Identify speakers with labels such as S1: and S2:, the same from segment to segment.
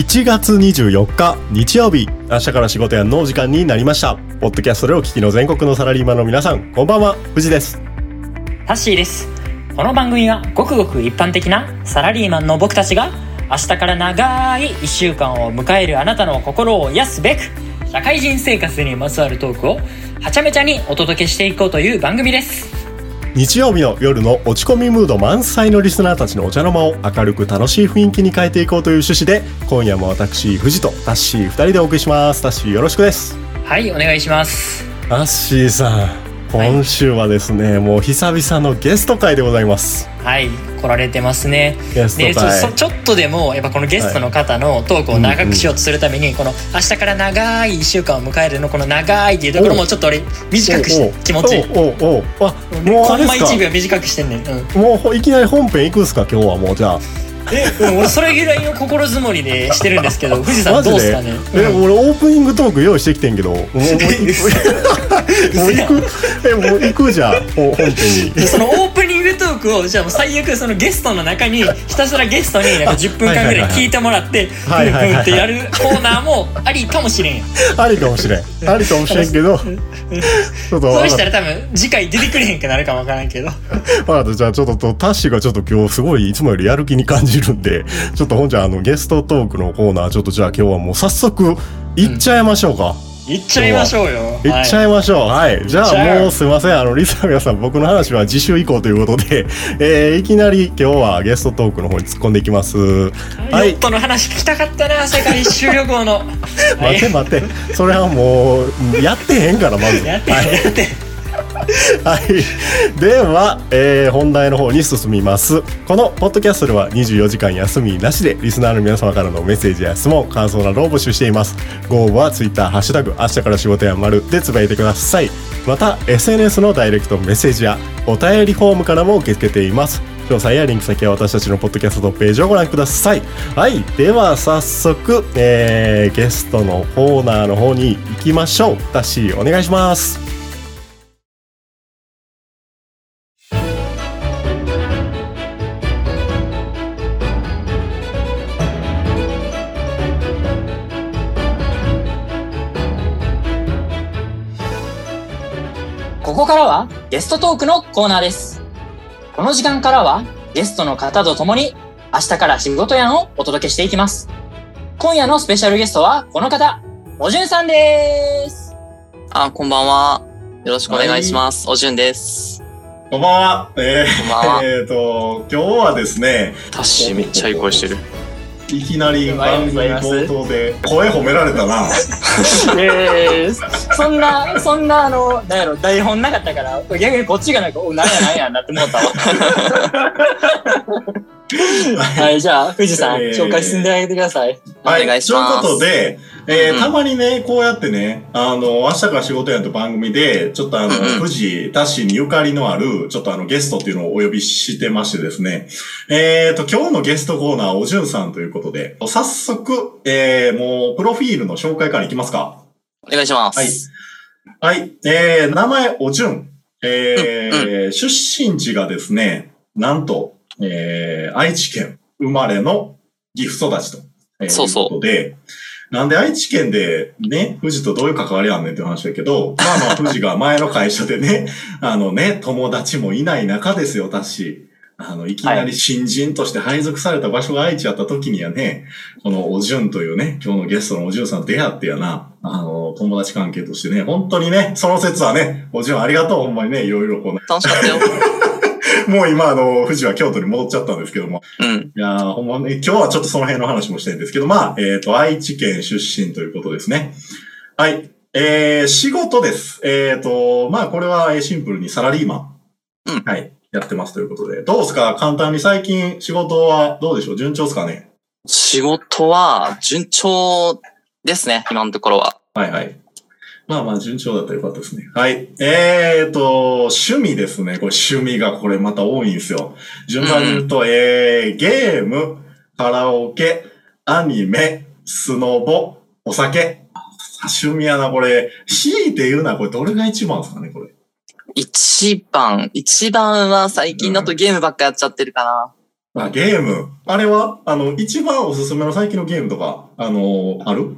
S1: 7月24日日曜日。明日から仕事やのお時間になりました。ポッドキャストでお聞きの全国のサラリーマンの皆さんこんばんは。藤です。
S2: タッシーです。この番組はごくごく一般的なサラリーマンの僕たちが明日から長い1週間を迎えるあなたの心を癒すべく社会人生活にまつわるトークをはちゃめちゃにお届けしていこうという番組です。
S1: 日曜日の夜の落ち込みムード満載のリスナーたちのお茶の間を明るく楽しい雰囲気に変えていこうという趣旨で今夜も私藤とタッシー2人でお送りします。タッシーよろしくです。
S2: はいお願いします。
S1: タッシーさん今週はですね、はい、もう久々のゲスト会でございます。
S2: はい。来られてますね。ゲスト会。でちょっとでもやっぱこのゲストの方のトークを長くしようとするために、はい。うんうん、この明日から長い1週間を迎えるのこの長いっていうところもちょっと俺短くして気持ちいい。おおおあもうコンマ1秒短くしてんねん、
S1: うん、もういきなり本編いくんすか？今日はもうじゃあ
S2: え、俺それぐらいの心づもりでしてるんですけど、富士山どうすかね？
S1: え、俺オープニングトーク用意してきてんけど、もうもう行く、え、もう行くじゃん、本編
S2: に。そのオープニングトークをじゃあ最悪そのゲストの中にひたすらゲストになんか10分間ぐらい聞いてもらって、ふんふんってやるコーナーもありかもしれんや。
S1: ありかもしれん。ありかもしれんけど、ち
S2: ょっとそうしたら多分次回出てくれへんくなるかもわからんけど。
S1: まあじゃあちょっとタッシーがちょっと今日すごいいつもよりやる気に感じるんで、ちょっとほんじゃあのゲストトークのコーナー、ちょっとじゃあ今日はもう早速いっちゃいましょうか。
S2: うんいっちゃいましょうよ。
S1: いっちゃいましょう。はい。はい、じゃあもうすいません。あの、リスナー皆さん、僕の話は次週以降ということで、えー、いきなり今日はゲストトークの方に突っ込んでいきます。
S2: はい。ヨットの話聞きたかったな、世界一周旅行の。
S1: 待って待って。それはもう、やってへんから、まず。
S2: やって、はい、やって。
S1: はい。では、えー、本題の方に進みます。このポッドキャストでは24時間休みなしでリスナーの皆様からのメッセージや質問、感想などを募集しています。ご応募は Twitter、ハッシュタグ、明日から仕事や丸でつぶやいてください。また、SNS のダイレクトメッセージやお便りフォームからも受け付けています。詳細やリンク先は私たちのポッドキャストページをご覧ください。はい。では、早速、えー、ゲストのコーナーの方に行きましょう。ダッシー、お願いします。
S2: ゲストトークのコーナーです。この時間からはゲストの方と共に明日から仕事やんをお届けしていきます。今夜のスペシャルゲストはこの方、おじゅんさんです。
S3: あ、こんばんは。よろしくお願いします。はい、おじゅんです。
S1: こんばんは。えー、こんばんは。えっ、ー、と、今日はですね。
S3: タッシーめっちゃいい声してる。
S1: いきなり番組冒頭で声褒められたな。
S2: ええそんな、そんな、あの、なんやろ、台本なかったから、逆にこっちがなんか、お、なんやなんやなって思ったわ。はい、じゃあ、富士山、えー、紹介進んであげてください。
S3: はい、お願いしま
S1: す。ということで、えー、うん、たまにね、こうやってね、あの、明日から仕事やと番組で、ちょっとあの、うんうん、富士、タッシーにゆかりのある、ちょっとあの、ゲストっていうのをお呼びしてましてですね、えっ、ー、と、今日のゲストコーナー、おじゅんさんということで、早速、えー、もう、プロフィールの紹介からいきますか。
S3: お願いします。
S1: はい。はい。えー、名前、おじゅん。えー、うんうん、出身地がですね、なんと、えー、愛知県生まれの岐阜育ちと、えー、そうそう。いうことで、なんで愛知県でね、富士とどういう関わりあんねんって話だけど、まあまあ富士が前の会社でね、あのね、友達もいない中ですよ、私。あの、いきなり新人として配属された場所が愛知やった時にはね、このおじゅんというね、今日のゲストのおじゅんさん出会ってやな、あの、友達関係としてね、本当にね、その説はね、おじゅんありがとう、ほんまにね、いろいろこう、ね、
S3: 楽しかったよ。
S1: もう今、あの、富士は京都に戻っちゃったんですけども。うん。いやほんまね、今日はちょっとその辺の話もしたいんですけど、まあ、えっ、ー、と、愛知県出身ということですね。はい。えー、仕事です。えっ、ー、と、まあ、これはシンプルにサラリーマン。うん。はい。やってますということで。どうですか？簡単に最近仕事はどうでしょう？順調ですかね？
S3: 仕事は順調ですね、今のところは。
S1: はいはい。まあまあ順調だったらよかったですね。はい。えーと、趣味ですね。これ趣味がこれまた多いんですよ。順番に言うと、うん、えー、ゲーム、カラオケ、アニメ、スノボ、お酒。趣味やな、これ。強いて言うな、これどれが一番ですかね、これ。
S3: 一番、一番は最近だとゲームばっかやっちゃってるかな。
S1: あ、ゲーム。あれは、あの、一番おすすめの最近のゲームとか、あの、ある？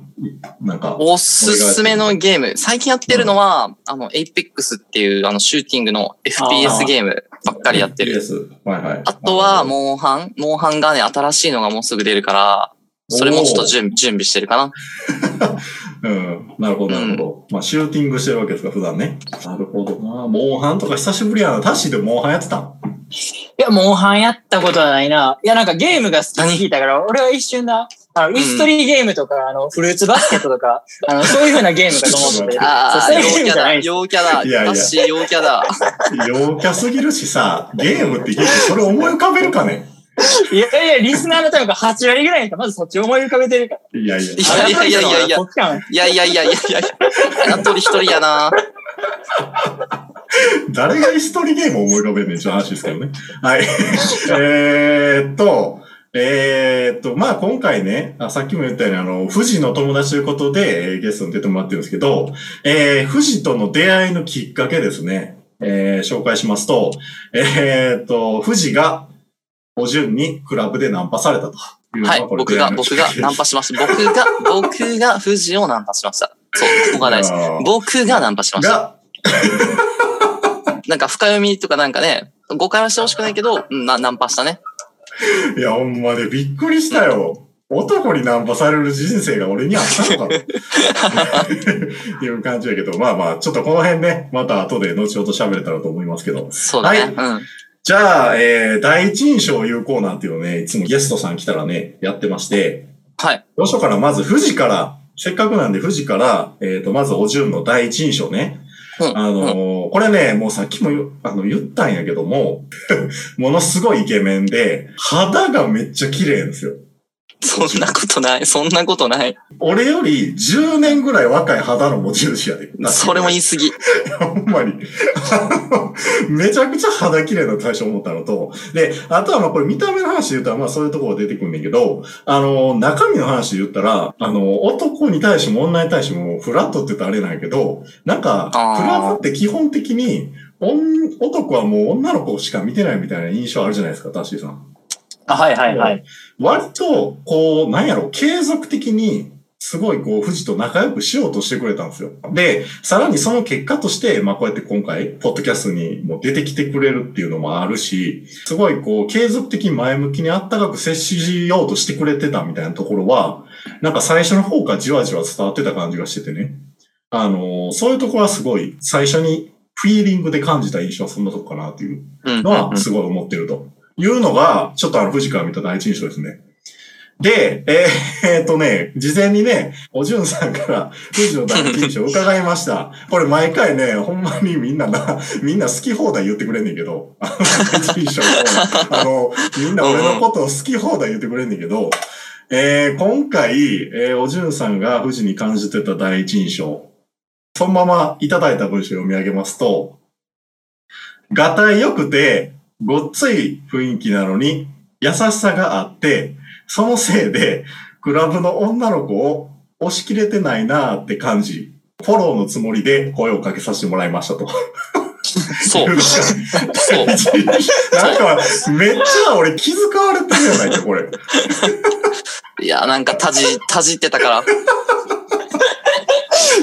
S1: なんか。
S3: おすすめのゲーム。最近やってるのは、あの、Apex っていう、あの、シューティングの FPS ゲームばっかりやってる。
S1: FPS はいはい。
S3: あとは、モンハン。モンハンがね、新しいのがもうすぐ出るから、それもちょっと準準備してるかな。
S1: うん。なるほど、なるほど。まあ、シューティングしてるわけですか、普段ね。なるほどな。モンハンとか久しぶりやな。タッシーでモンハンやってたん
S2: いや、モンハンやったことはないな。いや、なんかゲームが好きって聞いたから、俺は一瞬だ、あの、イストリーゲームとか、あの、フルーツバスケットとか、あの、そういう風なゲームかと思ってて。
S3: ああ、
S2: そういうゲー。ムじゃない。
S3: 陽キャだ。
S1: いやいや
S3: 私、陽キャだ。
S1: 陽キャすぎるしさ、ゲームって聞いてそれ思い浮かべるかね？
S2: いやいや、リスナーの多分8割ぐらいかまずそっち思い浮かべてるから。
S1: いやいや。
S3: いやいやいやいやいや
S2: そっちかも
S3: いやいやいやいやいやいや。あとり一人やな。
S1: 誰がイストリゲームを思い浮かべるねんちょっと話ですけどね。はい。えーっと、えーっと、まあ今回ね、あさっきも言ったように、あの、富士の友達ということで、えーゲストに出てもらってるんですけど、えー、富士との出会いのきっかけですね。えー紹介しますと、えーっと、富士が、お順にクラブでナンパされたというの
S3: はい。僕が、僕がナンパしました。僕が、僕が富士をナンパしました。そう、ここが大事。
S1: あー
S3: 僕がナンパしました。
S1: が、
S3: なんか深読みとかなんかね、誤解はしてほしくないけど、うんなナンパしたね。
S1: いや、ほんまでびっくりしたよ。男にナンパされる人生が俺にあったのかと いう感じやけど、まあまあ、ちょっとこの辺ね、また後で後ほど喋れたらと思いますけど。
S3: そうだね。うん。
S1: じゃあ、えー、第一印象有効なんていうのをね、いつもゲストさん来たらね、やってまして、
S3: はい。
S1: どうしようかな、まず富士から、せっかくなんで富士から、えっ、と、まずお順の第一印象ね。
S3: うん
S1: あのーこれね、もうさっきも言うあの言ったんやけども、ものすごいイケメンで、肌がめっちゃ綺麗ですよ。
S3: そんなことない。そんなことない。
S1: 俺より10年ぐらい若い肌の持ち主やで。
S3: それも言い過ぎ。
S1: ほんまに。めちゃくちゃ肌綺麗な対象思ったのと、で、あとはまあこれ見た目の話で言ったらまあそういうところ出てくるんだけど、あの、中身の話で言ったら、あの、男に対しても女に対してもフラットって言ったらあれなんやけど、なんか、
S3: あー
S1: クラブって基本的に、女男はもう女の子しか見てないみたいな印象あるじゃないですか、タッシーさん。
S2: あ、はいはいはい。
S1: 割と、こう、なんやろ、継続的に、すごいこう、富士と仲良くしようとしてくれたんですよ。で、さらにその結果として、まあこうやって今回、ポッドキャストにも出てきてくれるっていうのもあるし、すごいこう、継続的に前向きにあったかく接しようとしてくれてたみたいなところは、なんか最初の方からじわじわ伝わってた感じがしててね。あのーそういうところはすごい、最初にフィーリングで感じた印象はそんなとこかなっていう
S3: うん。
S1: のはすごい思ってるというのが、ちょっとあの、富士から見た第一印象ですね。で、えーっとね、事前にね、おじゅんさんから富士の第一印象を伺いました。これ毎回ね、ほんまにみんなな、みんな好き放題言ってくれんねんけど、あの、第一印象あの、みんな俺のことを好き放題言ってくれんねんけど、えー今回、えーおじゅんさんが富士に感じてた第一印象、そのままいただいた文章を読み上げますと、がたい良くて、ごっつい雰囲気なのに、優しさがあって、そのせいで、クラブの女の子を押し切れてないなーって感じ。フォローのつもりで声をかけさせてもらいましたと。
S3: そう。
S1: なん
S3: そう。
S1: か、めっちゃ俺気遣われてるやないか、これ。
S3: いや、なんか、たじ、たじってたから。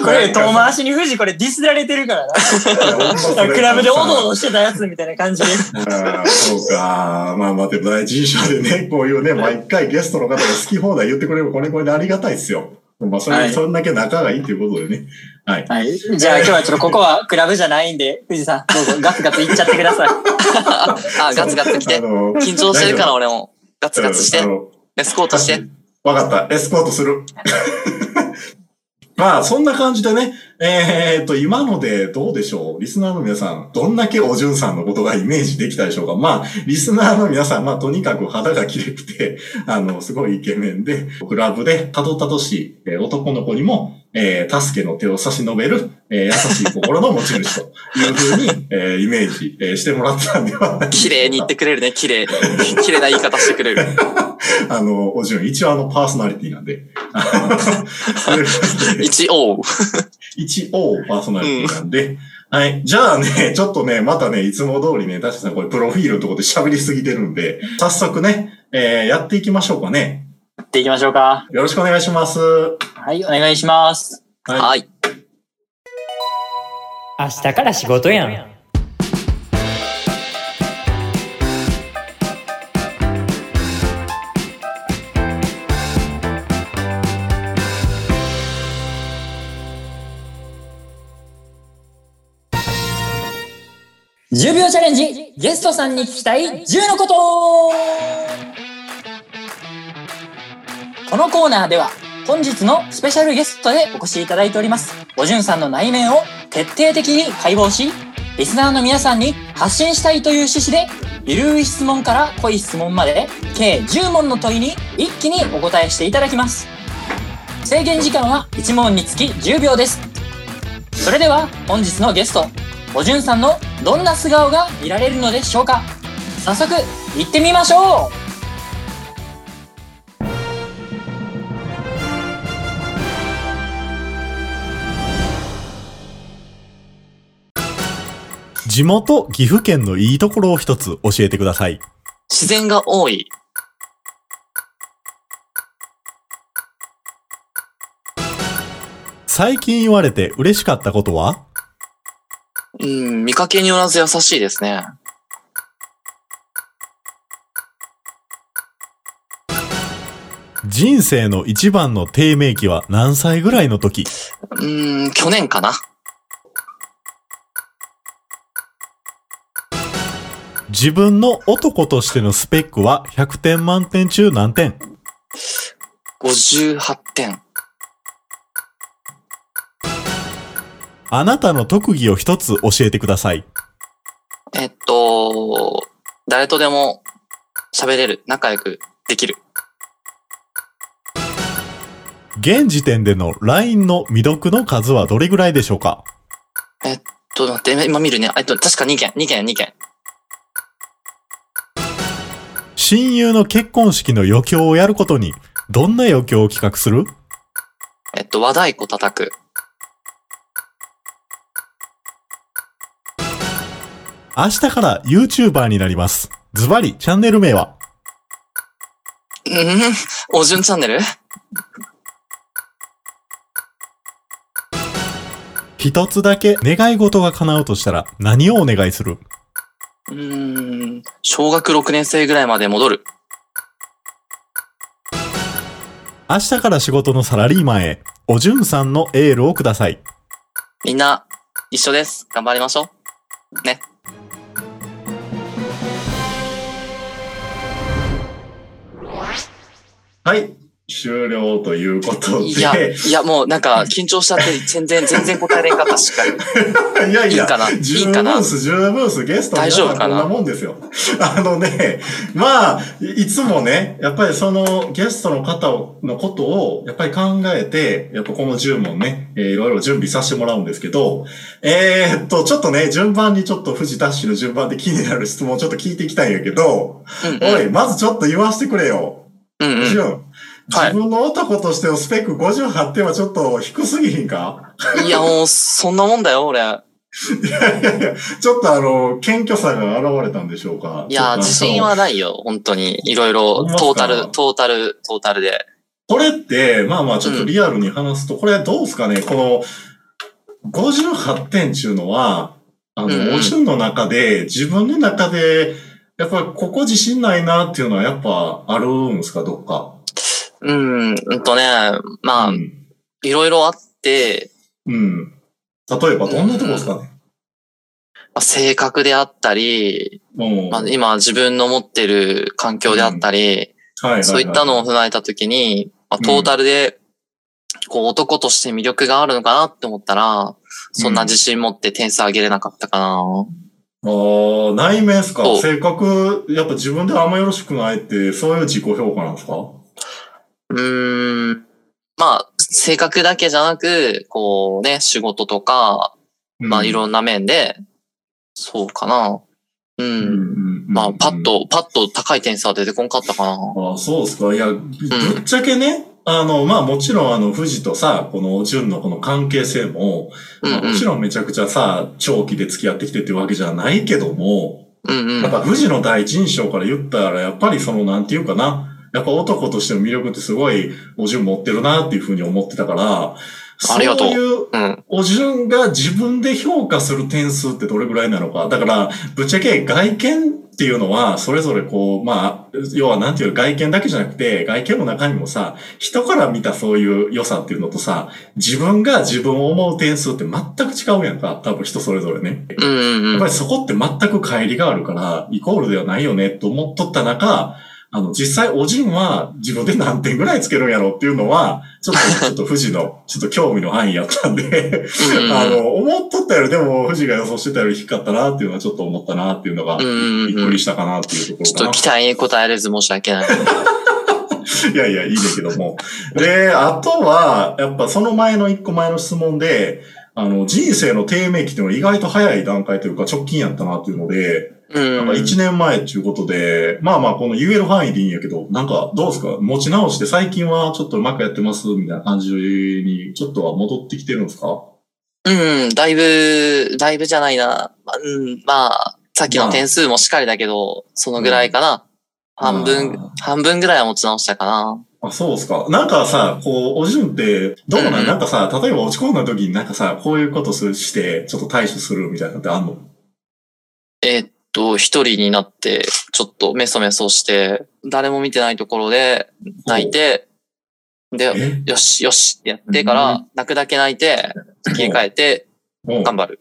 S2: これ、遠回しに富士これディスられてるからな。クラブでおどおどしてたやつみたいな感じで。
S1: ああ、そうか。まあまあ、でも第一印象でね、こういうね、毎回ゲストの方が好き放題言ってくれるこれこれでありがたいですよ。まあ、それ、
S2: はい
S1: そんだけ仲がいいっていうことでね。はい。
S2: はい。じゃあ今日はちょっとここはクラブじゃないんで、富士さん、どうぞガツガツいっちゃってください。
S3: あ、ガツガツ来て
S1: あ。の
S3: 緊張してるから、俺も。ガツガツしてエスコートして。
S1: わかった。エスコートする。まあ、そんな感じでね、えーっと、今のでどうでしょう？リスナーの皆さん、どんだけおじゅんさんのことがイメージできたでしょうか？まあ、リスナーの皆さん、まあ、とにかく肌が綺麗くて、あの、すごいイケメンで、クラブでたどたどしい、えー男の子にも、えー助けの手を差し伸べる、えー優しい心の持ち主というふうに、えーイメージ、えーしてもらったんではないで
S3: 綺麗に言ってくれるね、綺麗。綺麗な言い方してくれる。
S1: あの、おじゅん、一応あの、パーソナリティなんで。
S3: 一応。
S1: 一応パーソナリティなんで、はい。じゃあね、ちょっとね、またね、いつも通りね、確かさんこれプロフィールのところで喋りすぎてるんで、早速ね、えー、やっていきましょうかね。
S2: やっていきましょうか。
S1: よろしくお願いします。
S2: はい、お願いします。
S1: はい。
S3: はい。
S2: 明日から仕事やん。10秒チャレンジゲストさんに聞きたい10のこと。このコーナーでは本日のスペシャルゲストでお越しいただいております。おじゅんさんの内面を徹底的に解剖しリスナーの皆さんに発信したいという趣旨でゆるい質問から濃い質問まで計10問の問いに一気にお答えしていただきます。制限時間は1問につき10秒です。それでは本日のゲストおじゅんさんのどんな素顔が見られるのでしょうか？早速行ってみましょ
S4: 地元岐阜県のいいところを一つ教えてください。
S3: 自然が多い。
S4: 最近言われて嬉しかったことは？
S3: うん、見かけによらず優しいですね。
S4: 人生の一番の低迷期は何歳ぐらいの時？
S3: うん、去年かな。
S4: 自分の男としてのスペックは100点満点中何点
S3: ？58点。
S4: あなたの特技を一つ教えてください。
S3: えっと、誰とでも喋れる。仲良くできる。
S4: 現時点での LINE の未読の数はどれぐらいでしょうか？
S3: えっと、待って、今見るね。えっと、確か2件、2件、2件。
S4: 親友の結婚式の余興をやることにどんな余興を企画する？
S3: えっと、和太鼓叩く。
S4: 明日から YouTuber になります。ズバリチャンネル名は？
S3: うん、おじゅんチャンネル？
S4: 一つだけ願い事が叶うとしたら何をお願いする？
S3: うーん、小学6年生ぐらいまで戻る。
S4: 明日から仕事のサラリーマンへ、おじゅんさんのエールをください。
S3: みんな、一緒です。頑張りましょう。ね。
S1: はい。終了ということで。
S3: いや、いや、もうなんか、緊張しちゃって、全然、全然答えれんかった、しっかり。
S1: いやいや、
S3: いいかな？いい
S1: 十
S3: かな？
S1: 分す、十分す、ゲスト
S3: 大丈夫かな？
S1: こんなもんですよ。あのね、まあ、いいつもね、やっぱりそのゲストの方をのことを、やっぱり考えて、やっぱこの10問ね、えーいろいろ準備させてもらうんですけど、えーっと、ちょっとね、順番にちょっと富士ダッシュの順番で気になる質問をちょっと聞いていきたいんやけど、
S3: うん、うん。
S1: おい、まずちょっと言わせてくれよ。
S3: うんうん。
S1: 自分の男としてのスペック58点はちょっと低すぎひんか？
S3: いや、もう、そんなもんだよ、俺。
S1: いやいやいや、ちょっとあの、謙虚さが現れたんでしょうか？
S3: いや、自信。はないよ、本当に。いろいろトータル、トータル、トータルで。
S1: これって、まあまあちょっとリアルに話すと、これどうですかね？この、58点っていうのは、あ
S3: うんうん
S1: の、おじゅんの中で、自分の中で、やっぱここ自信ないなっていうのはやっぱあるんですか？どっか。
S3: うん、うんとね、まあ
S1: う、ん。
S3: いろいろあって、
S1: うん。例えばどんなとこですかね？
S3: まあ性格であったり、
S1: うん。
S3: まあ、今自分の持ってる環境であったり、
S1: はい
S3: そういったのを踏まえたときに、まあ、トータルで、こう男として魅力があるのかなって思ったら、そんな自信持って点数上げれなかったかな。
S1: ああ、内面ですか？
S3: そう
S1: 性格、やっぱ自分であんまよろしくないって、そういう自己評価なんですか？
S3: うーん。まあ、性格だけじゃなく、こうね、仕事とか、まあいろんな面で、そうかな。う。
S1: うんん。
S3: まあ、パッ。と、パッと高い点数は出てこんかったかな。
S1: ああ、そうですか。いや、ぶっちゃけね、あの、まあもちろんあの、富士とさ、この純のこの関係性も、
S3: うんうん
S1: まあもちろんめちゃくちゃさ、長期で付き合ってきてっていうわけじゃないけども、
S3: うんうん。
S1: やっぱ富士の第一印象から言ったら、やっぱりその、なんていうかな、やっぱ男としての魅力ってすごい、お純持ってるなっていうふうに思ってたから、
S3: ありがとう
S1: そういう、
S3: うん。
S1: お純が自分で評価する点数ってどれぐらいなのか。だから、ぶっちゃけ外見っていうのは、それぞれこう、まあ、要はなんていう外見だけじゃなくて、外見の中にもさ、人から見たそういう良さっていうのとさ、自分が自分を思う点数って全く違うやんか。多分人それぞれね。
S3: うんうんうん
S1: やっぱ。りそこって全く乖離があるから、イコールではないよねと思っとった中、あの、実際、おじんは自分で何点ぐらいつけるんやろうっていうのは、ちょっと、ちょっと富士の、ちょっと興味の範囲やったんで、あの、思っとったより、でも、富士が予想してたより低かったなっていうのはちょっと思ったなっていうのが、びっくりしたかなっていうところかな
S3: ちょっと。期待に応えれず申し訳ない。
S1: いやいや、いいねんけども。で、あとは、やっぱその前の一個前の質問で、あの、人生の低迷期っていうのは意外と早い段階というか直近やったなっていうので、
S3: うん。
S1: なんか1年前っていうことで、まあまあこの言える範囲でいいんやけど、なんかどうですか？持ち直して最近はちょっとうまくやってますみたいな感じにちょっとは戻ってきてるんですか？
S3: うん、だいぶ、だいぶじゃないな。まあうん、まあ、さっきの点数もしっかりだけど、そのぐらいかな。半分
S1: あ、
S3: 半分ぐらいは持ち直したかな。
S1: あ、そうですか。なんかさ、こう、おじゅんって、どうなん、
S3: うんうん
S1: なんかさ、例えば落ち込んだ時になんかさ、こういうことするして、ちょっと対処するみたいなのってあんの？
S3: えーっと、一人になって、ちょっとメソメソして、誰も見てないところで泣いて、で、
S1: え
S3: よし、よしってやってから、泣くだけ泣いて、切り替えて、頑張る。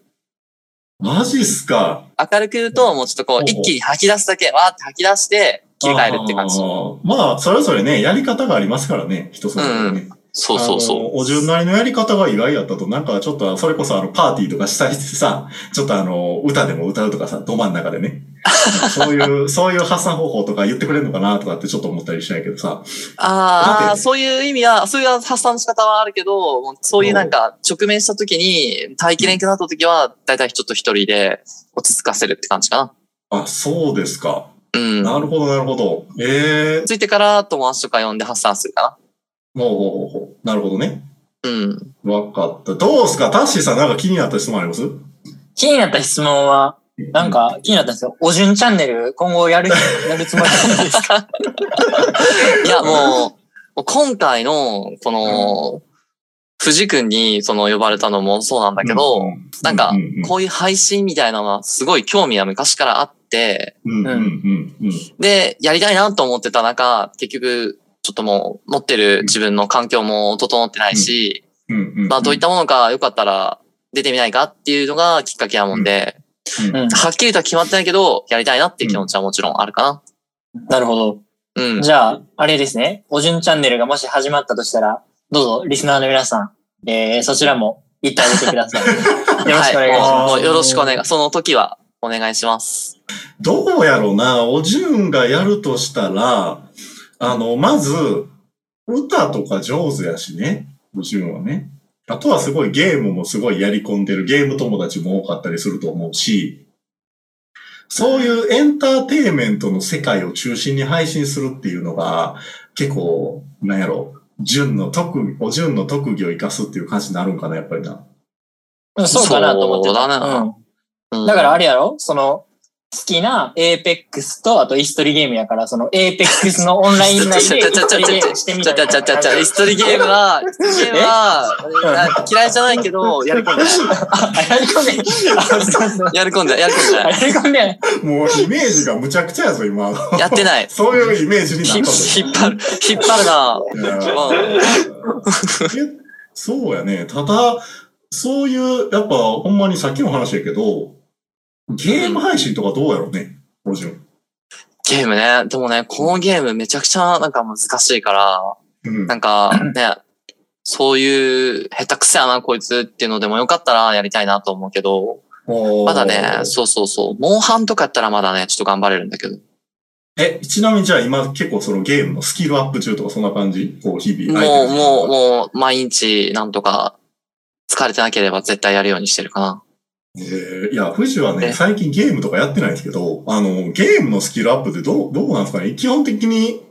S1: マジっすか？
S3: 明るく言うと、もうちょっとこう、一気に吐き出すだけ、わーって吐き出して、切り替えるって感じ。
S1: まあ、それぞれね、やり方がありますからね、人それぞれね。
S3: そうそうそ
S1: あのお順なりのやり方が意外やったと、なんかちょっと、それこそあの、パーティーとかしたりしてさ、ちょっとあの、歌でも歌うとかさ、ど真ん中でね。そういう、そういう発散方法とか言ってくれるのかなとかってちょっと思ったりしたんやけどさ。
S3: う。ああ、そういう意味は、そういう発散の仕方はあるけど、もうそういうなんか、直面した時に、耐えきれなくなった時は、だいたいちょっと一人で落ち着かせるって感じか
S1: あ、そうですか。
S3: な。うん。
S1: なるほど、なるほど。ええ
S3: ついてから友達とか呼んで発散するか
S1: ー、ほうほうほうほう。なるほどね。
S3: な。うん。
S1: わかった。どうすか？タッシーさんなんか気になった質問あります？
S2: 気になった質問は、なん、か気になったんですよ。おじゅんチャンネル今後やる、やるつもりなんですか？
S3: いや、もう、今回の、この、藤君にその呼ばれたのもそうなんだけど、なんか
S1: うう、
S3: こういう配信みたいなのはすごい興味は昔からあって、
S1: うん、うん、うん、うん。
S3: で、やりたいなと思ってた中、結局、ちょっともう持ってる自分の環境も整ってないし。まあどういったものかよかったら出てみないかっていうのがきっかけなもんで。はっきりとは決まってないけど、やりたいなっていう気持ちはもちろんあるか
S2: なるほど。
S3: な。うん。
S2: じゃあ、あれですね。おじゅんチャンネルがもし始まったとしたら、どうぞ、リスナーの皆さん、えー、そちらも行ってあげてください。よろしくお願いし
S3: は
S2: ます。
S3: もうよろしくお願い。その時はお願いします。
S1: どうやろうな、おじゅんがやるとしたら、あの、まず、歌とか上手やしね、おじゅんはね。あとはすごいゲームもすごいやり込んでるゲーム友達も多かったりすると思うし、そういうエンターテインメントの世界を中心に配信するっていうのが、結構、なんやろ、純の特技、お純の特技を生かすっていう感じになるんかな、やっぱりな。
S2: うんそうかなと思ってた。
S3: そうだな
S2: うん
S3: うん
S2: だからあれやろ？その、好きな Apex と、あとイストリゲームやから、その Apex のオンライン内でイストリゲームしてみたい
S3: ちょちょちょちょ、イストリゲームは、イストリゲームは、嫌いじゃないけど、やり込んで。
S2: やり込んで。あ、すい。
S3: やり込んで、やり込んで
S2: やり込んで。
S1: もうイメージがむちゃくちゃやぞ、今。
S3: やってない。
S1: そういうイメージにな
S3: 引っ
S1: た。
S3: 引っ張る、引っ張るな。
S1: そうやね。ただ、そういう、やっぱ、ほんまにさっきの話やけど、ゲーム配信とかどうやろうね、おじゅん。
S3: ゲームね。でもね、このゲームめちゃくちゃなんか難しいから、
S1: うん。
S3: なんかね、そういう下手くそやなこいつっていうのでもよかったらやりたいなと思うけど、まだね、そうそうそう、モンハンとかやったらまだね、ちょっと頑張れるんだけど。
S1: え、ちなみにじゃあ今結構そのゲームのスキルアップ中とかそんな感じ？こう、日々。
S3: もう、もう、
S1: う。
S3: もう、毎日なんとか疲れてなければ絶対やるようにしてるかな。
S1: えーいや、富士はね、
S3: え
S1: 最近ゲームとかやってないんですけど、あの、ゲームのスキルアップってどう、どうなんですかね？基本的に、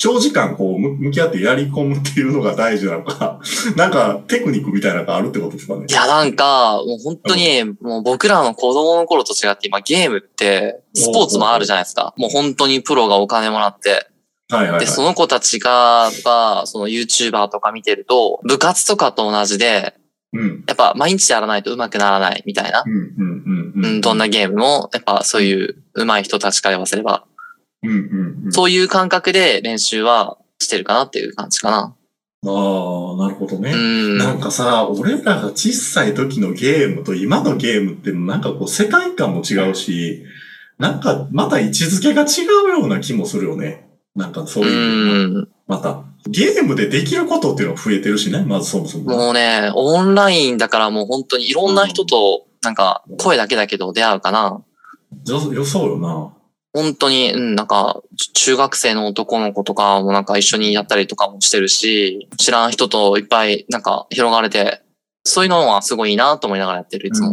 S1: 長時間こうむ向き合ってやり込むっていうのが大事なのか、なんかテクニックみたいなのがあるってことですかね？
S3: いや、なんか、もう本当に、もう僕らの子供の頃と違って今ゲームって、スポーツもあるじゃないですか。もう本当にプロがお金もらって。
S1: はいはい、はい。
S3: で、その子たちが、がその YouTuber とか見てると、部活とかと同じで、
S1: うん。
S3: やっぱ毎日やらないと上手くならないみたいな。
S1: うん、うん、うん。
S3: うん、どんなゲームも、やっぱそういう上手い人たちから言わせれば、
S1: うん、うん、うん。
S3: そういう感覚で練習はしてるかなっていう感じかな。
S1: ああ、なるほどね。
S3: うん。
S1: なんかさ、俺らが小さい時のゲームと今のゲームってなんかこう世界観も違うし、なんかまた位置づけが違うような気もするよね。なんかそう
S3: う
S1: いう、
S3: ん。
S1: また。ゲームでできることっていうのが増えてるしね、まずそもそも。
S3: もうね、オンラインだからもう本当にいろんな人と、なんか声だけだけど出会うかな。
S1: よ、よそうよな。
S3: 本当に、うん、なんか、中学生の男の子とかもなんか一緒にやったりとかもしてるし、知らん人といっぱいなんか広がれて、そういうのはすごいいいなと思いながらやってる、いつも。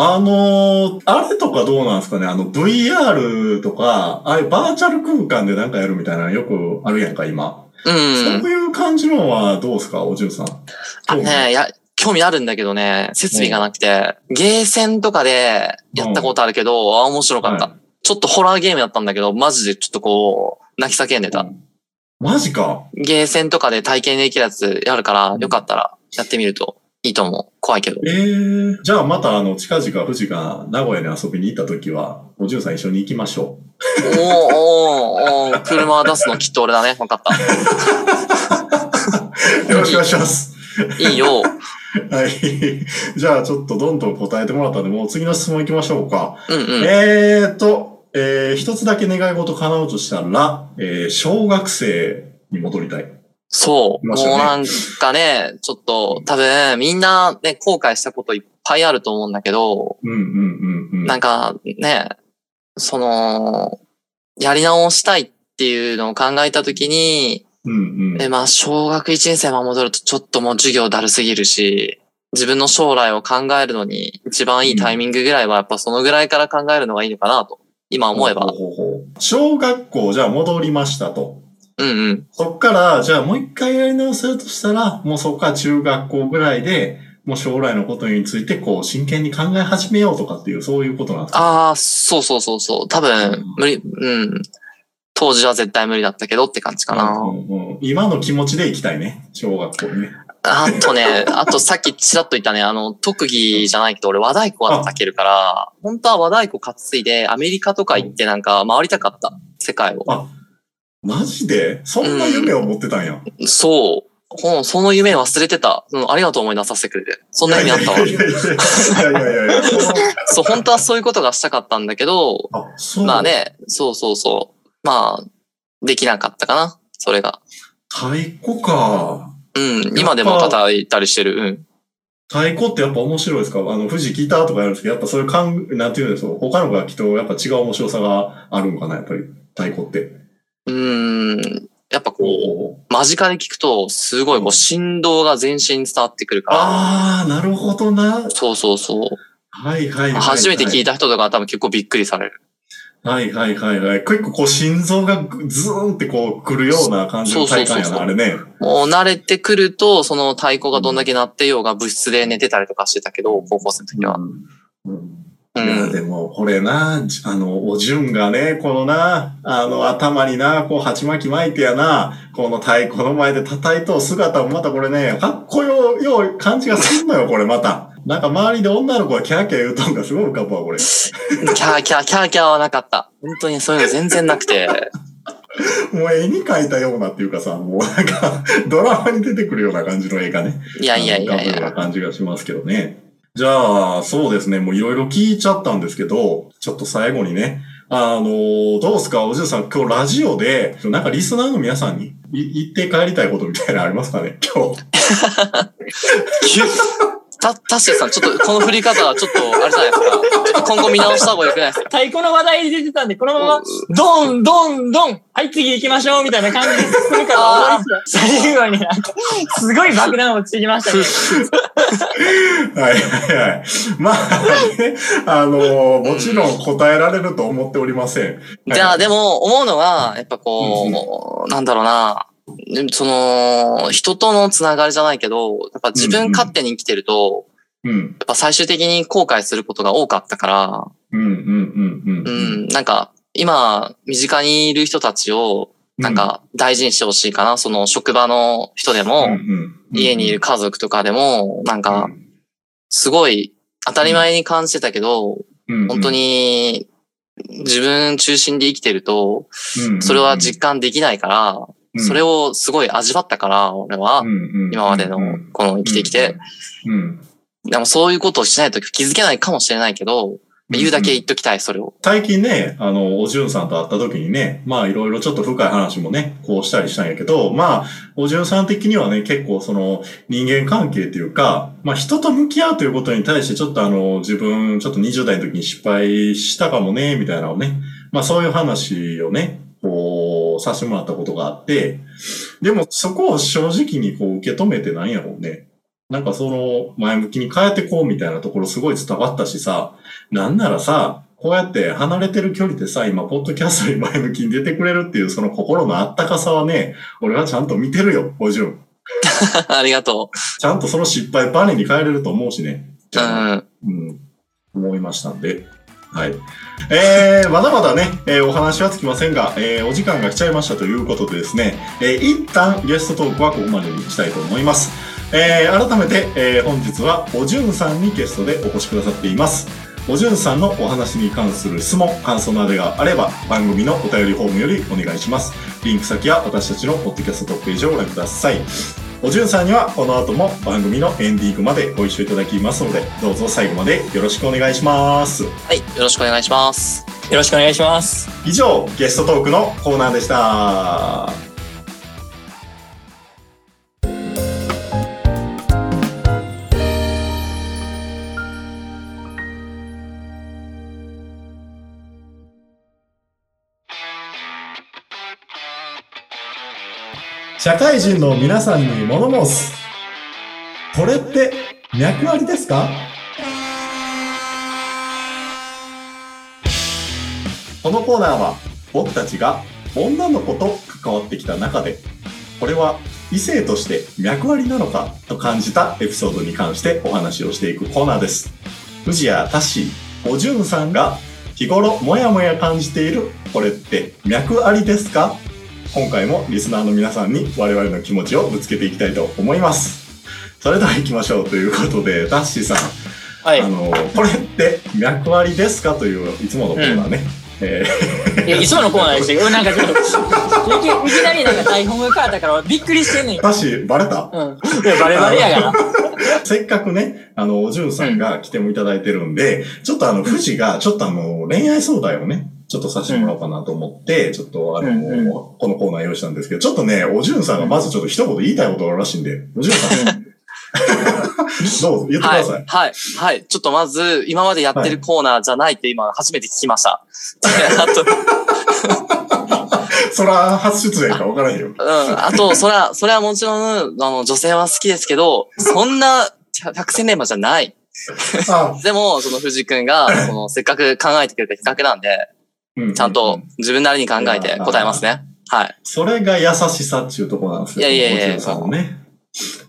S1: あのーあれとかどうなんですかね？あの VR とか、ああいうバーチャル空間でなんかやるみたいなのよくあるやんか、今。
S3: うん。
S1: そういう感じのはどうですか、おじゅんさん。
S3: あね、や、興味あるんだけどね、設備がなくて、ゲーセンとかでやったことあるけど、あ、面白かった。
S1: はい
S3: ちょっとホラーゲームだったんだけど、マジでちょっとこう、泣き叫んでた。
S1: マジか。
S3: ゲーセンとかで体験できるやつやるから、よかったらやってみるといいと思う。怖いけど。
S1: ええー、じゃあまたあの、近々富士が名古屋に遊びに行った時は、おじゅんさん一緒に行きましょ
S3: おーおーおー車出すのきっと俺だね。わかった。
S1: う。よろしくお願いします。
S3: いいよ。
S1: はい。じゃあちょっとどんどん答えてもらったんで、もう次の質問行きましょうか。
S3: うんうん。
S1: えーと、えー、一つだけ願い事叶うとしたら、えー、小学生に戻りたい。
S3: そう。
S1: ね
S3: もうなんかね、ちょっと多分みんなね、後悔したこといっぱいあると思うんだけど、
S1: うんうんうんうん。
S3: なんかね、その、やり直したいっていうのを考えたときに、
S1: うんうん。
S3: え、まあ、小学1年生まで戻るとちょっともう授業だるすぎるし、自分の将来を考えるのに一番いいタイミングぐらいはやっぱそのぐらいから考えるのがいいのかなと、今思えば
S1: ほう。ほうほう小学校じゃあ戻りましたと。
S3: うんうん。
S1: そっから、じゃあもう一回やり直せるとしたら、もうそこから中学校ぐらいで、もう将来のことについてこう真剣に考え始めようとかっていう、そういうことなんですか？
S3: ああ、そうそうそうそう。多分、無理、うん。当時は絶対無理だったけどって感じかな。
S1: うんうんうん今の気持ちで行きたいね。小学校にね。
S3: あとね、あとさっきちらっと言ったね、あの、特技じゃないけど俺和太鼓は叩けるから、本当は和太鼓担いでアメリカとか行ってなんか回りたかった。世界を。
S1: マジで？そんな夢を持ってたんや。
S3: そう。ほんその夢忘れてた。うん、ありがとう思い出させてくれて。そんな意味あったわ
S1: い。やいやいやそ
S3: う、本当はそういうことがしたかったんだけど。まあ。ね、そうそうそう。まあ、できなかったかな。それが。
S1: 太鼓か。
S3: うん、今でも叩いたりしてる。うん。
S1: 太鼓ってやっぱ面白いですかあの、富士ギターとかやるんですけど、やっぱそういう感、なんていうんですか他の楽器とやっぱ違う面白さがあるんかなやっぱり、太鼓って。
S3: うーん、やっぱこ
S1: こう。
S3: う、間近で聞くと、すごいこう振動が全身に伝わってくるから。
S1: あー、なるほどな。
S3: そうそうそう。
S1: はいはいはい、はい。
S3: 初めて聞いた人とかは多分結構びっくりされる。
S1: はいはいはいはい。結構こう心臓がぐズーンってこう来るような感じの体感やな、
S3: そうそうそうそう
S1: あれね。
S3: もう慣れてくると、その太鼓がどんだけ鳴ってようが部室で寝てたりとかしてたけど、高校生の時は。
S1: うん
S3: う
S1: いや、
S3: ん。
S1: でも、これな、じあの、おじゅんがね、このな、あの、頭にな、こう、鉢巻き巻いてやな、この太鼓の前で叩いとう姿もまたこれね、かっこよ、よう感じがすんのよ、これまた。なんか周りで女の子がキャーキャー言うとんがすごい浮かぶわ、これ。
S3: キャーキャー、キャーキャーはなかった。本当にそういうの全然なくて。
S1: もう絵に描いたようなっていうかさ、もうなんか、ドラマに出てくるような感じの絵がね。
S3: いやいやいやいや。
S1: 感じがしますけどね。じゃあ、そうですね。もういろいろ聞いちゃったんですけど、ちょっと最後にね。あのどうすか？おじいさん、今日ラジオで、なんかリスナーの皆さんにい言って帰りたいことみたいなのありますかね？今日。
S3: 急た、タッシーさん、ちょっとこの振り方はちょっと、あれじゃないですか。ちょっと今後見直した方がよくないですか？
S2: 太鼓の話題出てたんで、このまま、ドン、ドン、ドン、はい、次行きましょう、みたいな感じで進むから最後になんか、すごい爆弾落ちてきましたね。
S1: はいはいはい。まあ、ね、あの、もちろん答えられると思っておりません。
S3: じゃあ、でも思うのは、やっぱこう、なんだろうな、その、人とのつながりじゃないけど、やっぱ自分勝手に生きてると、
S1: うん。
S3: やっぱ最終的に後悔することが多かったから、
S1: うんうんうんうん。
S3: うん、なんか、今、身近にいる人たちを、なんか、大事にしてほしいかな。その、職場の人で
S1: うん、
S3: も、
S1: うん
S3: 家にいる、家族とかでも、なんか、すごい、当たり前に感じてたけど、
S1: うん
S3: 本当、に、自分中心で生きてると、
S1: うん
S3: それは実感できないから、それ
S1: を
S3: をすごい味わったから、俺は、今までの、この生きてきて、、
S1: うん
S3: でもそういうことをしないと気づけないかもしれないけど、言うだけ言っときたい、それを。
S1: 最近ね、あの、おじゅんさんと会った時にね、まあいろいろちょっと深い話もね、こうしたりしたんやけど、まあ、おじゅんさん的にはね、結構その人間関係っていうか、まあ人と向き合うということに対してちょっとあの、自分ちょっと20代の時に失敗したかもね、みたいなのをね、まあそういう話をね、こう、させてもらったことがあって、でもそこを正直にこう受け止めてないんやろうね。なんかその前向きに変えてこうみたいなところすごい伝わったしさ、なんならさ、こうやって離れてる距離でさ、今、ポッドキャストに前向きに出てくれるっていうその心のあったかさはね、俺はちゃんと見てるよ、おじゅん。
S3: ありがと
S1: ちゃんとその失敗バネに変えれると思うしね。
S3: う。うん。
S1: うん、思いましたんで。はい。えー、まだまだね、えーお話はつきませんが、えーお時間が来ちゃいましたということでですね、えー一旦ゲストトークはここまでにしたいと思います。えー改めて、えー本日はおじゅんさんにゲストでお越しくださっています。おじゅんさんのお話に関する質問、感想などがあれば、番組のお便りフォームよりお願いします。リンク先は私たちのポッドキャストトップページをご覧ください。おじゅんさんにはこの後も番組のエンディングまでご一緒いただきますので、どうぞ最後までよろしくお願いします。
S3: はい。よろしくお願いします。
S2: よろしくお願いします。
S1: 以上、ゲストトークのコーナーでした。社会人の皆さんに物申す。これって脈ありですか？このコーナーは僕たちが女の子と関わってきた中でこれは異性として脈ありなのか？と感じたエピソードに関してお話をしていくコーナーです。藤谷タッシーおじゅんさんが日頃もやもや感じているこれって脈ありですか？今回もリスナーの皆さんに我々の気持ちをぶつけていきたいと思います。それでは行きましょうということでタッシーさん。
S2: はい。
S1: あ。のこれって脈ありですかといういつものコーナーね、え
S2: いや、いつものコーナーでしたけど、なんかちょっと、いきいきなりなんか台本が変わったからびっくりしてんねん
S1: シーバレた？
S2: うん。いや、バレバレやから。
S1: せっかくね、あの、おじゅんさんが来てもいただいてるんで、ちょっとあの、富士が、ちょっとあの、恋愛相談をね、ちょっとさせてもらおうかなと思って、ちょっとあの、
S2: うんうん
S1: このコーナー用意したんですけど、ちょっとね、おじゅんさんがまずちょっと一言言いたいことがあるらしいんで、おじゅんさん、どうぞ、言ってく
S3: はい
S1: ださい。。
S3: はい。はい。ちょっとまず、今までやってるコーナーじゃないって今初めて聞きました。
S1: そら、初出演か分からへんよ。
S3: うん。あと、それは、それはもちろん、あの、女性は好きですけど、そんな百戦錬磨じゃない。
S1: あ、
S3: でも、その藤君が、その、せっかく考えてくれた企画なんで、
S1: う
S3: ちゃんと自分なりに考えて答えますね。はい。
S1: それが優しさっていうところなんですよ。
S3: いやいやいや
S1: おじゅんさんのね。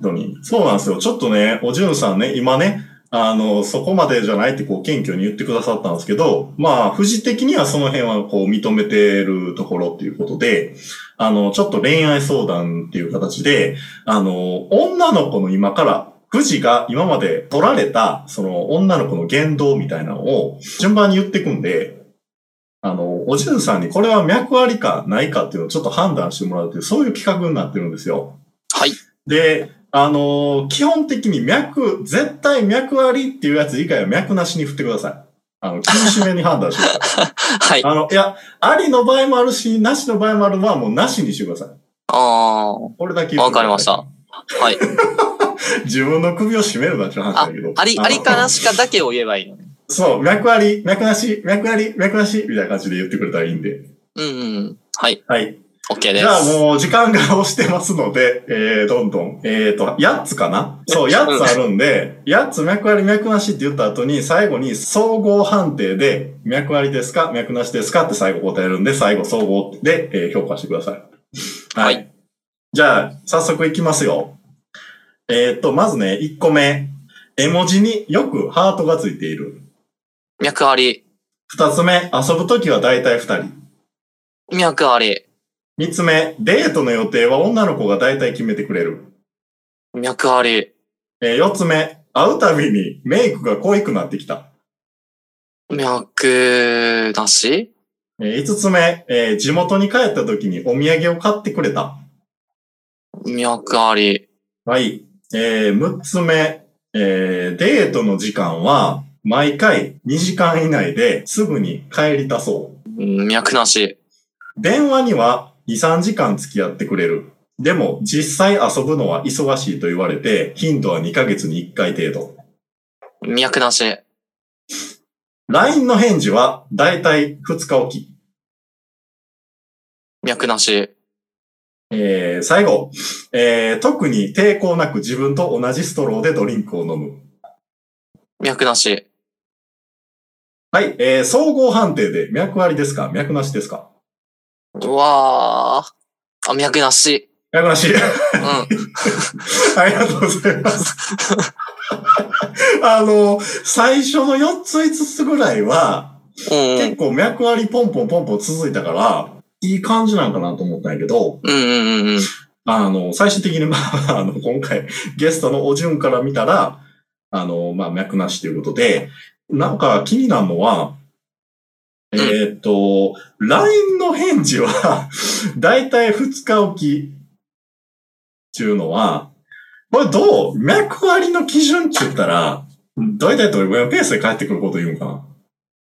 S1: 本当に。そうなんですよ。ちょっとね、おじゅんさんね、今ね、あの、そこまでじゃないってこう謙虚に言ってくださったんですけど、まあ、富士的にはその辺はこう認めてるところっていうことで、あの、ちょっと恋愛相談っていう形で、あの、女の子の今から、富士が今まで取られた、その女の子の言動みたいなのを順番に言っていくんで、あの、おじゅんさんにこれは脈ありかないかっていうのをちょっと判断してもらうという、そういう企画になってるんですよ。
S3: はい。
S1: で、あのー基本的に脈、絶対脈ありっていうやつ以外は脈なしに振ってください。あの、厳しめに判断してください。
S3: はい。あ
S1: あの、いや、ありの場合もあるし、なしの場合もあるのはもうなしにしてください。
S3: あ
S1: これだけ
S3: わかりました。はい。
S1: 自分の首を絞めるなっていう話
S3: あ
S1: だけど。、
S3: あり、
S1: の
S3: ありかなしかだけを言えばいいのね。
S1: そう、脈あり、脈なし、脈あり、脈なし、みたいな感じで言ってくれたらいいんで。
S3: うんうん。はい。
S1: はい。
S3: OK です。
S1: じゃあもう時間が押してますので、えー、どんどん。えっ、と、8つかな？そう、8つあるんで、8つ脈あり脈なしって言った後に、最後に総合判定で、脈ありですか？脈なしですか？って最後答えるんで、最後総合で、えー評価してください。
S3: はい。
S1: じゃあ、早速いきますよ。えっ、と、まずね、1個目。絵文字によくハートがついている。
S3: 脈あり。
S1: 2つ目、遊ぶときはだいたい2人。
S3: 脈あり。
S1: 三つ目、デートの予定は女の子が大体決めてくれる。
S3: 脈あり。
S1: えー四つ目、会うたびにメイクが濃いくなってきた。
S3: 脈なし？
S1: えー五つ目、えー地元に帰った時にお土産を買ってくれた。
S3: 脈あり。
S1: はい。えー六つ目、えーデートの時間は毎回2時間以内ですぐに帰りたそう。
S3: うん脈なし。
S1: 電話には2、3時間付き合ってくれる。でも実際遊ぶのは忙しいと言われて、頻度は2ヶ月に1回程度。
S3: 脈なし。
S1: LINE の返事はだいたい2日おき。
S3: 脈なし。
S1: えー、最後、えー、特に抵抗なく自分と同じストローでドリンクを飲む。
S3: 脈なし。
S1: はい、えー、総合判定で脈ありですか？脈なしですか？
S3: うわー。あ、脈なし。
S1: 脈なし。
S3: うん。
S1: ありがとうございます。あの、最初の4つ5つぐらいは、
S3: うん
S1: 結構脈ありポンポンポンポン続いたから、いい感じなんかなと思ったんやけど、
S3: うんうんうんうん。
S1: あの、最終的に、まあ、あの、今回、ゲストのお順から見たら、あの、まあ、脈なしということで、なんか気になるのは、え
S3: ん。
S1: ーっと、LINE の返事は、だいたい2日おき、っていうのは、これどう？脈ありの基準って言ったら、だいたいどれぐらいのペースで帰ってくること言うんかな？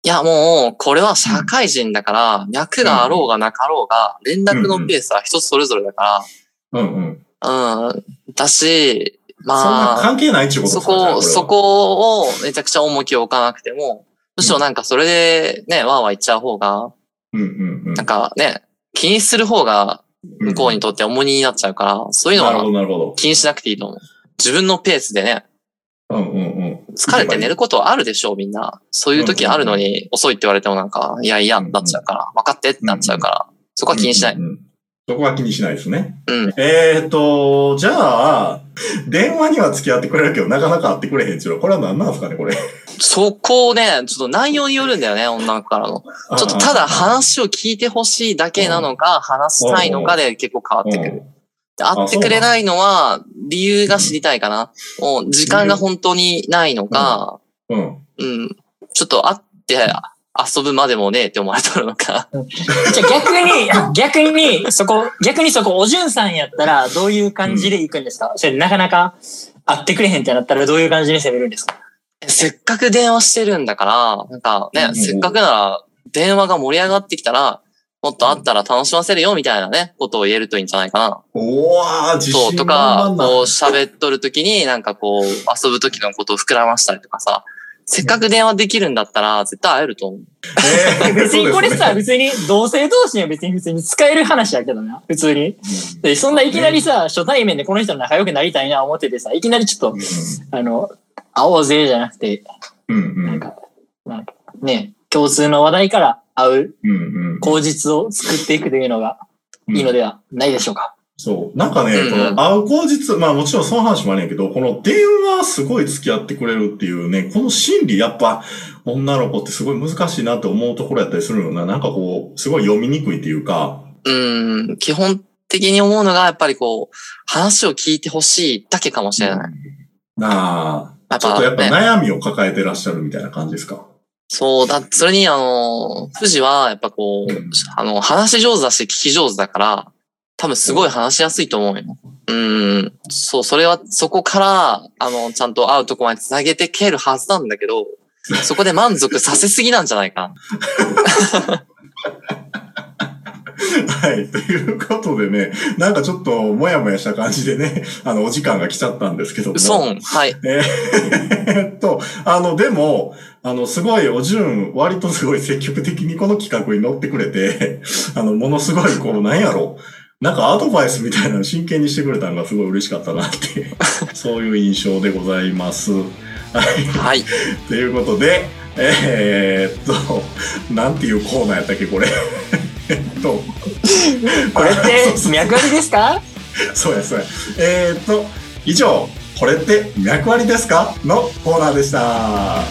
S1: い
S3: や、もう、これは社会人だから、脈があろうがなかろうが、連絡のペースは人それぞれだか
S1: うんうん。
S3: ら、うん。だし、
S1: そんな
S3: まあ、
S1: 関係ないってこと
S3: そ
S1: ですかじゃあ
S3: こ、そ。こをめちゃくちゃ重きを置かなくても、むしろなんかそれでね、わーわー言っちゃう方が、
S1: うんうんうん。
S3: なんかね、気にする方が向こうにとって重荷になっちゃうから、そういうのは。気にしなくていいと思う。自分のペースでね、
S1: うんうんうん。
S3: 疲れて寝ることはあるでしょう、みんな。そういう時あるのに、遅いって言われてもなんか、いやいや、なっちゃうから、分かってってなっちゃうから、そこは気にしない。
S1: うんうんうんそこは気にしないですね。
S3: うん。
S1: えーっと、じゃあ、電話には付き合ってくれるけど、なかなか会ってくれへんっていうのは、これは何なんですかね、これ。
S3: そこをね、ちょっと内容によるんだよね、女の子からの。ちょっとただ話を聞いてほしいだけなのか、話したいのかで結構変わってくる。で会ってくれないのは、理由が知りたいかな。もう、時間が本当にないのか、
S1: うん。うん。
S3: うん。ちょっと会って遊ぶまでもねえって思われとるのか。
S2: じゃあ逆に、逆に、そこ、逆にそこ、おじゅんさんやったら、どういう感じで行くんですか、それでなかなか会ってくれへんってなったら、どういう感じに攻めるんですか？
S3: せっかく電話してるんだから、なんかね、
S1: うん
S3: せっかくなら電話が盛り上がってきたら、もっと会ったら楽しませるよみたいなね、ことを言えるといいんじゃないかな。
S1: おー、自
S3: そう、と
S1: 信
S3: か、こう喋っとるときになんかこう遊ぶときのことを膨らましたりとかさ、せっかく電話できるんだったら絶対会えると思う。
S1: えー
S2: 別にこれさ、別に同性同士には別に普通に使える話やけどな、普通に。で、そんないきなりさ、初対面でこの人と仲良くなりたいな思っててさ、いきなりちょっと、あの、会おうぜじゃなくて、
S1: うんうん。
S2: なんか、なんかね、共通の話題から会う。口実を作っていくというのがいいのではないでしょうか。
S1: そう。なんかね、
S3: うんうん
S1: この会う口実、まあもちろんその話もあるんやけど、この電話すごい付き合ってくれるっていうね、この心理やっぱ女の子ってすごい難しいなって思うところやったりするよな。なんかこう、すごい読みにくいっていうか、
S3: うん、基本的に思うのがやっぱりこう、話を聞いてほしいだけかもしれない。
S1: なあ、ちょっとやっぱ
S3: ね、
S1: 悩みを抱えてらっしゃるみたいな感じですか？
S3: そう、だ、それにあの、富士はやっぱこう、
S1: うん
S3: あの、話し上手だし聞き上手だから、多分すごい話しやすいと思うよ。うん。そう、それは、そこから、あの、ちゃんと会うとこまで繋げてけるはずなんだけど、そこで満足させすぎなんじゃないかな。
S1: はい。ということでね、なんかちょっともやもやした感じでね、あの、お時間が来ちゃったんですけども。
S3: そう、はい。
S1: えーっと、あの、でも、あの、すごい、おじゅん、割とすごい積極的にこの企画に乗ってくれて、あの、ものすごい、こう、なんやろなんかアドバイスみたいなの真剣にしてくれたのがすごい嬉しかったなって、そういう印象でございます。はい。
S3: はい。
S1: ということで、えー、っと、なんていうコーナーやったっけ、これ。えっと、
S2: これって脈ありですか？
S1: そうや、そうや。えー、っと、以上、これって脈ありですか？のコーナーでした。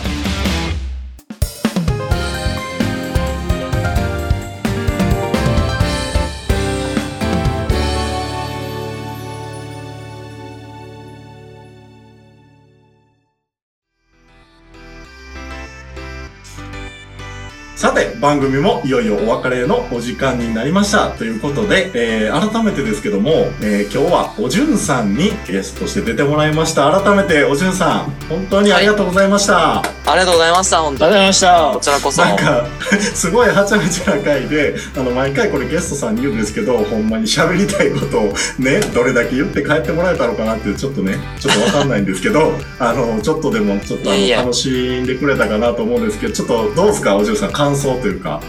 S1: 番組もいよいよお別れのお時間になりました。ということで、えー改めてですけども、えー今日はおじゅんさんにゲストとして出てもらいました。改めておじゅんさん、本当にありがとうございました。
S3: ありがとうございました、本当
S2: ありがとうございました
S3: こ。ちらこそ。
S1: なんか、すごいはちゃめちゃな回で、あの、毎回これゲストさんに言うんですけど、ほんまに喋りたいことをね、どれだけ言って帰ってもらえたのかなって、ちょっとね、ちょっとわかんないんですけど、あの、ちょっとでも、ちょっとあの、楽しんでくれたかなと思うんですけど、ちょっとどうですか、おじゅんさん、感想というか。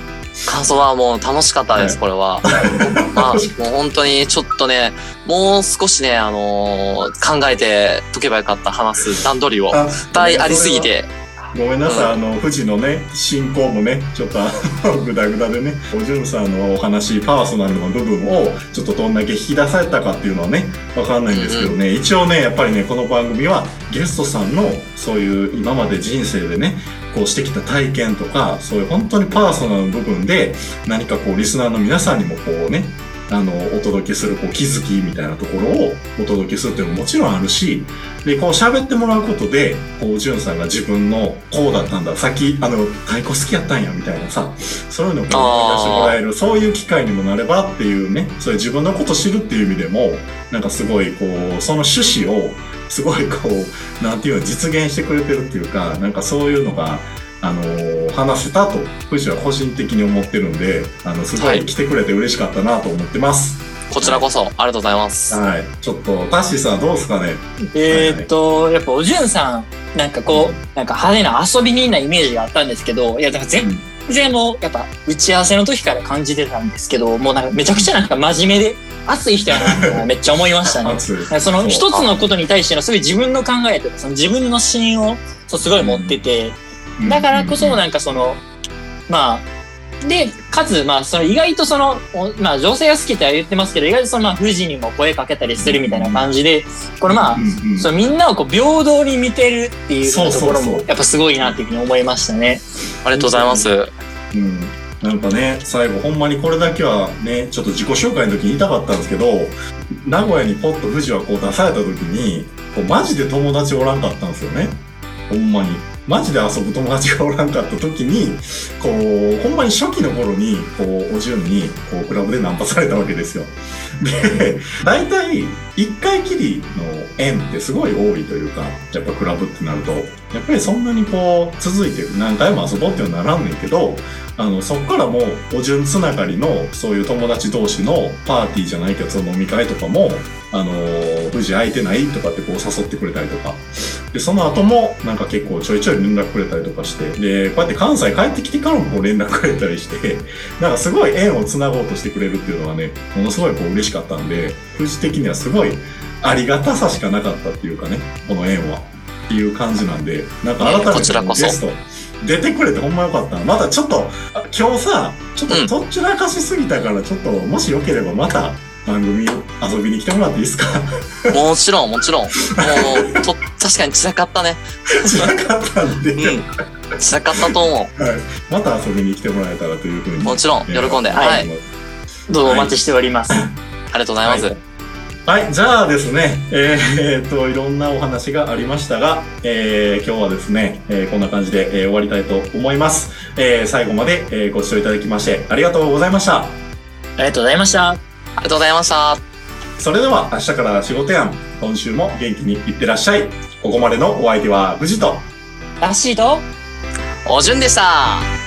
S3: 感想はもう楽しかったです、これは。まあ、もう本当にちょっとね、もう少しね、あのー考えて解けばよかった話す段取りをいっ
S1: あ
S3: ぱいありすぎ。て、
S1: ごめんなさい、
S3: うん
S1: あの、富士のね、進行もね、ちょっとあの、ぐだぐだでね、おじゅんさんのお話、パーソナルの部分を、ちょっとどんだけ引き出されたかっていうのはね、わかんないんですけどね、一応ね、やっぱりね、この番組は、ゲストさんの、そういう今まで人生でね、こうしてきた体験とか、そういう本当にパーソナルの部分で、何かこう、リスナーの皆さんにもこうね、あの、お届けする、こう、気づきみたいなところをお届けするっていうのももちろんあるし、で、こう喋ってもらうことで、こう、じゅんさんが自分のこうだったんだ、さっき、あの、太鼓好きやったんや、みたいなさ、そういうのを思い出してもらえる、そういう機会にもなればっていうね、そういう自分のこと知るっていう意味でも、なんかすごい、こう、その趣旨を、すごいこう、なんていうの、実現してくれてるっていうか、なんかそういうのが、あのー話せたと、藤は個人的に思ってるんで、あの、すご
S3: はいい
S1: 来てくれて嬉しかったなと思ってます。
S3: こちらこそありがとうございます。
S1: はい。ちょっと、タッシーさんどうですかね？
S2: えーっと、やっぱおじゅんさん、なんかこう、なんか派手な遊び人なイメージがあったんですけど、いや、だから全然もう、やっぱ打ち合わせの時から感じてたんですけど、もうなんかめちゃくちゃなんか真面目で、熱い人やなって めっちゃ思いましたね。
S1: 熱い。
S2: その一つのことに対してのすごい自分の考えとか、その自分の芯をそうすごい持ってて、だからこそなんかその、まあ、で、かつ、まあ、その意外とその、おまあ、女性が好きっては言ってますけど、意外とその、まあ、富士にも声かけたりするみたいな感じで、このまあ、
S1: うんうん
S2: そのみんなをこう平等に見てるっていう
S1: そう
S2: ところ
S1: そうそう
S2: もやっぱすごいなっていうふうに思いましたね。
S3: ありがとうございます。
S1: うん。なんかね、最後、ほんまにこれだけはね、ちょっと自己紹介の時に言いたかったんですけど、名古屋にポッと富士はこう出された時に、こうマジで友達おらんかったんですよね。ほんまに。マジで遊ぶ友達がおらんかった時に、こう、ほんまに初期の頃に、こう、お順に、こう、クラブでナンパされたわけですよ。で、大体、一回きりの縁ってすごい多いというか、やっぱクラブってなると、やっぱりそんなにこう、続いて何回も遊ぼうってはならんねんけど、あの、そっからもう、お順つながりの、そういう友達同士のパーティーじゃないけど、その飲み会とかも、あの、無事空いてないとかってこう誘ってくれたりとか。で、その後も、なんか結構ちょいちょい連絡くれたりとかして、で、こうやって関西帰ってきてからもこう連絡くれたりして、なんかすごい縁を繋ごうとしてくれるっていうのはね、ものすごいこう嬉しかったんで、富士的にはすごいありがたさしかなかったっていうかね、この縁は。っていう感じなんで、なんか改めてゲスト出てくれてほんまよかったな。まだちょっと、あ今日さ、ちょっ
S3: うん
S1: ととっちらかしすぎたから、ちょっと、もしよければまた番組遊びに来てもらっていいですか？
S3: もちろん、もちろん。もう、と、確かに散らかったね。
S1: 散らかったんで、
S3: うん。散らかったと思
S1: はい、また遊びに来てもらえたらというふうに。
S3: う。もちろん、喜んで。
S2: はい
S3: はい。
S2: どうぞお待ちしております。
S3: ありがとうございます。
S1: ははい、じゃあですね、えーえーっと、いろんなお話がありましたが、えー今日はですね、えーこんな感じで、えー終わりたいと思います。えー最後まで、えーご視聴いただきましてありがとうございました。
S2: ありがとうございました。
S3: ありがとうございました。
S1: それでは明日から仕事やん。今週も元気にいってらっしゃい。ここまでのお相手は藤と。
S2: ラッシーと、
S3: おじゅんでした。